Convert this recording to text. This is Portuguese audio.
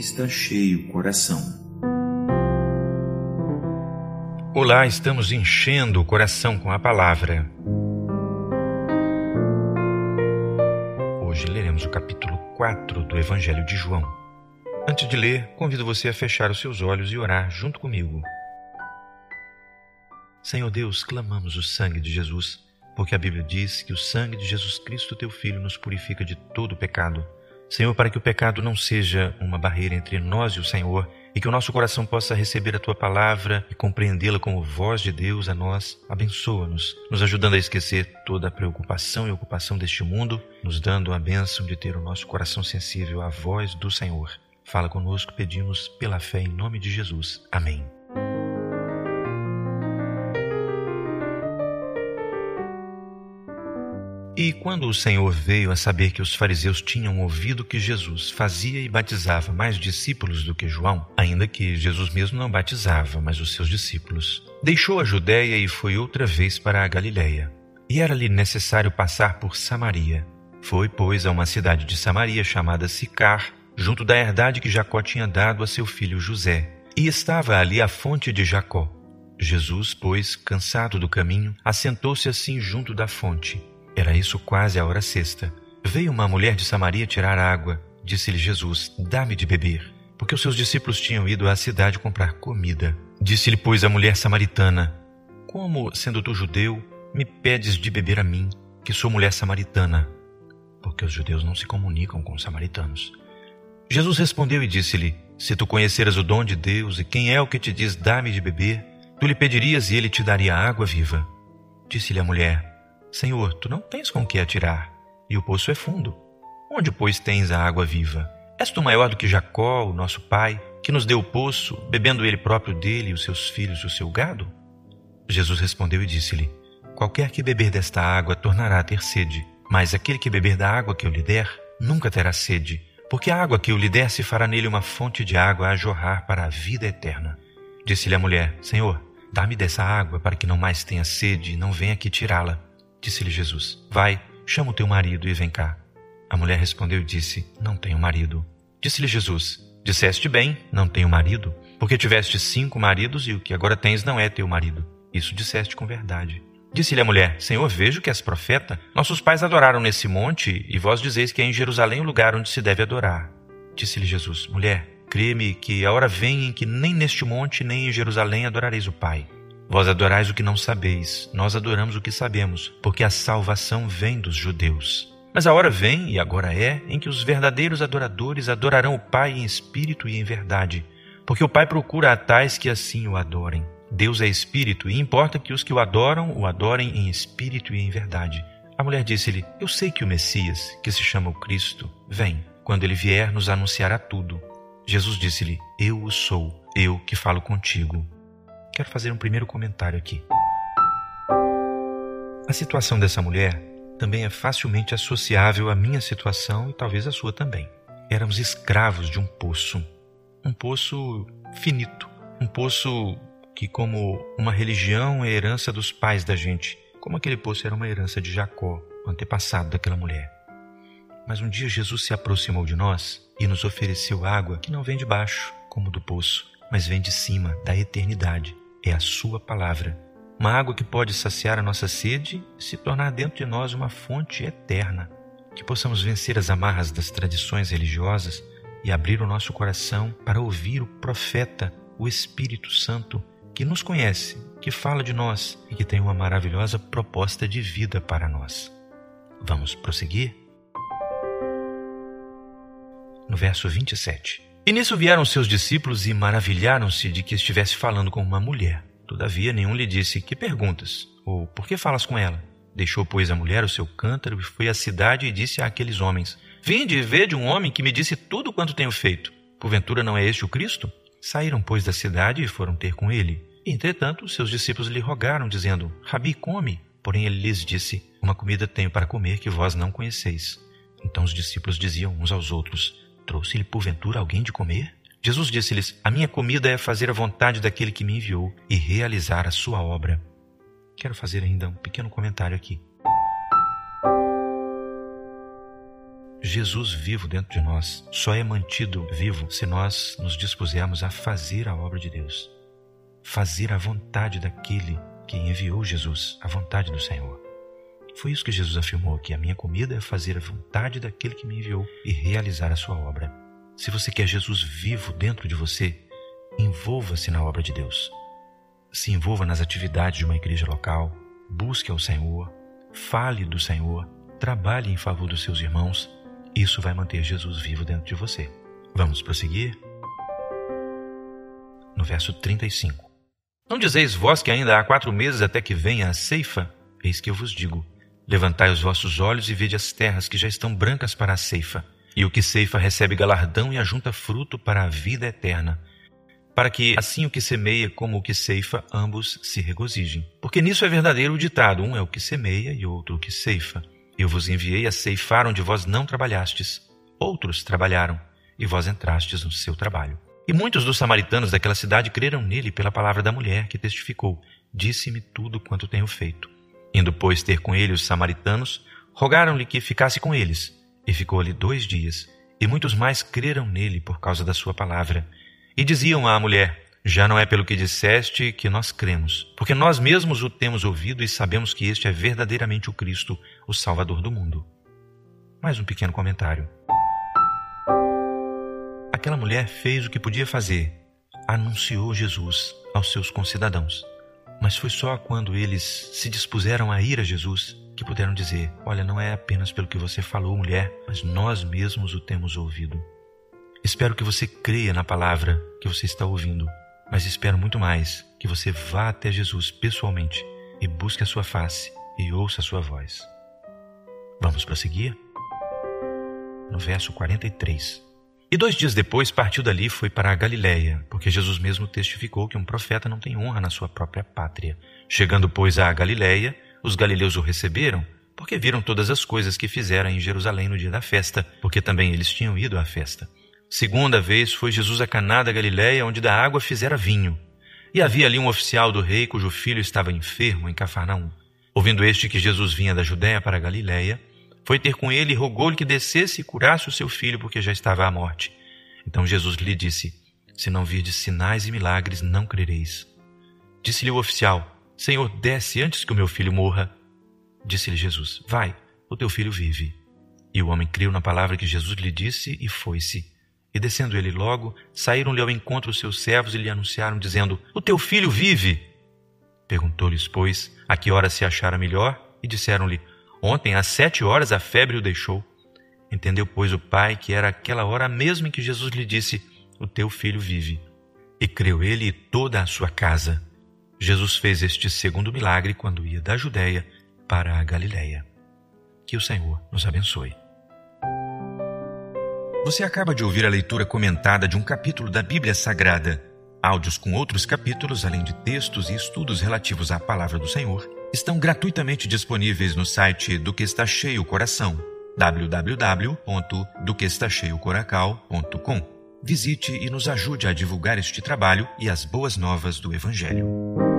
está cheio o coração. Olá, estamos enchendo o coração com a palavra. Hoje leremos o capítulo 4 do Evangelho de João. Antes de ler, convido você a fechar os seus olhos e orar junto comigo. Senhor Deus, clamamos o sangue de Jesus, porque a Bíblia diz que o sangue de Jesus Cristo, teu Filho, nos purifica de todo pecado. Senhor, para que o pecado não seja uma barreira entre nós e o Senhor, e que o nosso coração possa receber a tua palavra e compreendê-la como voz de Deus a nós, abençoa-nos, nos ajudando a esquecer toda a preocupação e ocupação deste mundo, nos dando a bênção de ter o nosso coração sensível à voz do Senhor. Fala conosco, pedimos pela fé em nome de Jesus. Amém. E quando o Senhor veio a saber que os fariseus tinham ouvido que Jesus fazia e batizava mais discípulos do que João, ainda que Jesus mesmo não batizava, mas os seus discípulos, deixou a Judéia e foi outra vez para a Galiléia. E era-lhe necessário passar por Samaria. Foi, pois, a uma cidade de Samaria chamada Sicar, junto da herdade que Jacó tinha dado a seu filho José. E estava ali a fonte de Jacó. Jesus, pois, cansado do caminho, assentou-se assim junto da fonte. Era isso quase a hora sexta. Veio uma mulher de Samaria tirar água. Disse-lhe Jesus: Dá-me de beber. Porque os seus discípulos tinham ido à cidade comprar comida. Disse-lhe, pois, a mulher samaritana: Como, sendo tu judeu, me pedes de beber a mim, que sou mulher samaritana? Porque os judeus não se comunicam com os samaritanos. Jesus respondeu e disse-lhe: Se tu conheceras o dom de Deus e quem é o que te diz dá-me de beber, tu lhe pedirias e ele te daria água viva. Disse-lhe a mulher: Senhor, tu não tens com que atirar, e o poço é fundo. Onde, pois, tens a água viva? És tu maior do que Jacó, o nosso pai, que nos deu o poço, bebendo ele próprio dele os seus filhos e o seu gado? Jesus respondeu e disse-lhe: Qualquer que beber desta água tornará a ter sede, mas aquele que beber da água que eu lhe der, nunca terá sede, porque a água que eu lhe der se fará nele uma fonte de água a jorrar para a vida eterna. Disse-lhe a mulher: Senhor, dá-me dessa água para que não mais tenha sede e não venha aqui tirá-la. Disse-lhe Jesus: Vai, chama o teu marido e vem cá. A mulher respondeu e disse: Não tenho marido. Disse-lhe Jesus: Disseste bem, não tenho marido, porque tiveste cinco maridos e o que agora tens não é teu marido. Isso disseste com verdade. Disse-lhe a mulher: Senhor, vejo que és profeta. Nossos pais adoraram nesse monte e vós dizeis que é em Jerusalém o lugar onde se deve adorar. Disse-lhe Jesus: Mulher, crê-me que a hora vem em que nem neste monte nem em Jerusalém adorareis o Pai. Vós adorais o que não sabeis, nós adoramos o que sabemos, porque a salvação vem dos judeus. Mas a hora vem, e agora é, em que os verdadeiros adoradores adorarão o Pai em espírito e em verdade, porque o Pai procura a tais que assim o adorem. Deus é espírito, e importa que os que o adoram o adorem em espírito e em verdade. A mulher disse-lhe: Eu sei que o Messias, que se chama o Cristo, vem. Quando ele vier, nos anunciará tudo. Jesus disse-lhe: Eu o sou, eu que falo contigo quero fazer um primeiro comentário aqui. A situação dessa mulher também é facilmente associável à minha situação e talvez à sua também. Éramos escravos de um poço, um poço finito, um poço que, como uma religião, é herança dos pais da gente, como aquele poço era uma herança de Jacó, o antepassado daquela mulher. Mas um dia Jesus se aproximou de nós e nos ofereceu água que não vem de baixo, como do poço, mas vem de cima, da eternidade é a Sua palavra. Uma água que pode saciar a nossa sede e se tornar dentro de nós uma fonte eterna. Que possamos vencer as amarras das tradições religiosas e abrir o nosso coração para ouvir o profeta, o Espírito Santo, que nos conhece, que fala de nós e que tem uma maravilhosa proposta de vida para nós. Vamos prosseguir? No verso 27. E nisso vieram seus discípulos e maravilharam-se de que estivesse falando com uma mulher. Todavia, nenhum lhe disse: Que perguntas? Ou por que falas com ela? Deixou, pois, a mulher o seu cântaro e foi à cidade e disse àqueles homens: Vinde e vede um homem que me disse tudo quanto tenho feito. Porventura não é este o Cristo? Saíram, pois, da cidade e foram ter com ele. Entretanto, seus discípulos lhe rogaram, dizendo: Rabi, come. Porém, ele lhes disse: Uma comida tenho para comer que vós não conheceis. Então os discípulos diziam uns aos outros: Trouxe-lhe porventura alguém de comer? Jesus disse-lhes: A minha comida é fazer a vontade daquele que me enviou e realizar a sua obra. Quero fazer ainda um pequeno comentário aqui. Jesus vivo dentro de nós só é mantido vivo se nós nos dispusermos a fazer a obra de Deus, fazer a vontade daquele que enviou Jesus, a vontade do Senhor. Foi isso que Jesus afirmou aqui: a minha comida é fazer a vontade daquele que me enviou e realizar a sua obra. Se você quer Jesus vivo dentro de você, envolva-se na obra de Deus. Se envolva nas atividades de uma igreja local, busque ao Senhor, fale do Senhor, trabalhe em favor dos seus irmãos isso vai manter Jesus vivo dentro de você. Vamos prosseguir? No verso 35. Não dizeis vós que ainda há quatro meses até que venha a ceifa? Eis que eu vos digo: levantai os vossos olhos e vede as terras que já estão brancas para a ceifa. E o que ceifa recebe galardão e ajunta fruto para a vida eterna, para que assim o que semeia como o que ceifa ambos se regozijem. Porque nisso é verdadeiro o ditado: um é o que semeia e outro o que ceifa. Eu vos enviei a ceifar onde vós não trabalhastes. Outros trabalharam, e vós entrastes no seu trabalho. E muitos dos samaritanos daquela cidade creram nele pela palavra da mulher que testificou: Disse-me tudo quanto tenho feito. Indo, pois, ter com ele os samaritanos, rogaram-lhe que ficasse com eles. E ficou ali dois dias. E muitos mais creram nele por causa da sua palavra. E diziam à mulher: já não é pelo que disseste que nós cremos, porque nós mesmos o temos ouvido e sabemos que este é verdadeiramente o Cristo, o Salvador do mundo. Mais um pequeno comentário. Aquela mulher fez o que podia fazer, anunciou Jesus aos seus concidadãos. Mas foi só quando eles se dispuseram a ir a Jesus que puderam dizer: Olha, não é apenas pelo que você falou, mulher, mas nós mesmos o temos ouvido. Espero que você creia na palavra que você está ouvindo mas espero muito mais que você vá até Jesus pessoalmente e busque a sua face e ouça a sua voz. Vamos prosseguir? No verso 43. E dois dias depois partiu dali e foi para a Galiléia, porque Jesus mesmo testificou que um profeta não tem honra na sua própria pátria. Chegando, pois, à Galiléia, os galileus o receberam, porque viram todas as coisas que fizeram em Jerusalém no dia da festa, porque também eles tinham ido à festa. Segunda vez foi Jesus a Caná da Galiléia, onde da água fizera vinho. E havia ali um oficial do rei cujo filho estava enfermo em Cafarnaum. Ouvindo este que Jesus vinha da Judéia para a Galiléia, foi ter com ele e rogou-lhe que descesse e curasse o seu filho, porque já estava à morte. Então Jesus lhe disse: Se não virdes sinais e milagres, não crereis. Disse-lhe o oficial: Senhor, desce antes que o meu filho morra. Disse-lhe Jesus: Vai, o teu filho vive. E o homem creu na palavra que Jesus lhe disse e foi-se. E descendo ele logo, saíram-lhe ao encontro os seus servos e lhe anunciaram, dizendo: O teu filho vive. Perguntou-lhes, pois, a que hora se achara melhor, e disseram-lhe: Ontem, às sete horas, a febre o deixou. Entendeu, pois, o pai que era aquela hora mesmo em que Jesus lhe disse: O teu filho vive. E creu ele e toda a sua casa. Jesus fez este segundo milagre quando ia da Judéia para a Galiléia. Que o Senhor nos abençoe. Você acaba de ouvir a leitura comentada de um capítulo da Bíblia Sagrada. Áudios com outros capítulos, além de textos e estudos relativos à Palavra do Senhor, estão gratuitamente disponíveis no site do que está cheio coração, www.doquestacheiocoracal.com. Visite e nos ajude a divulgar este trabalho e as boas novas do Evangelho.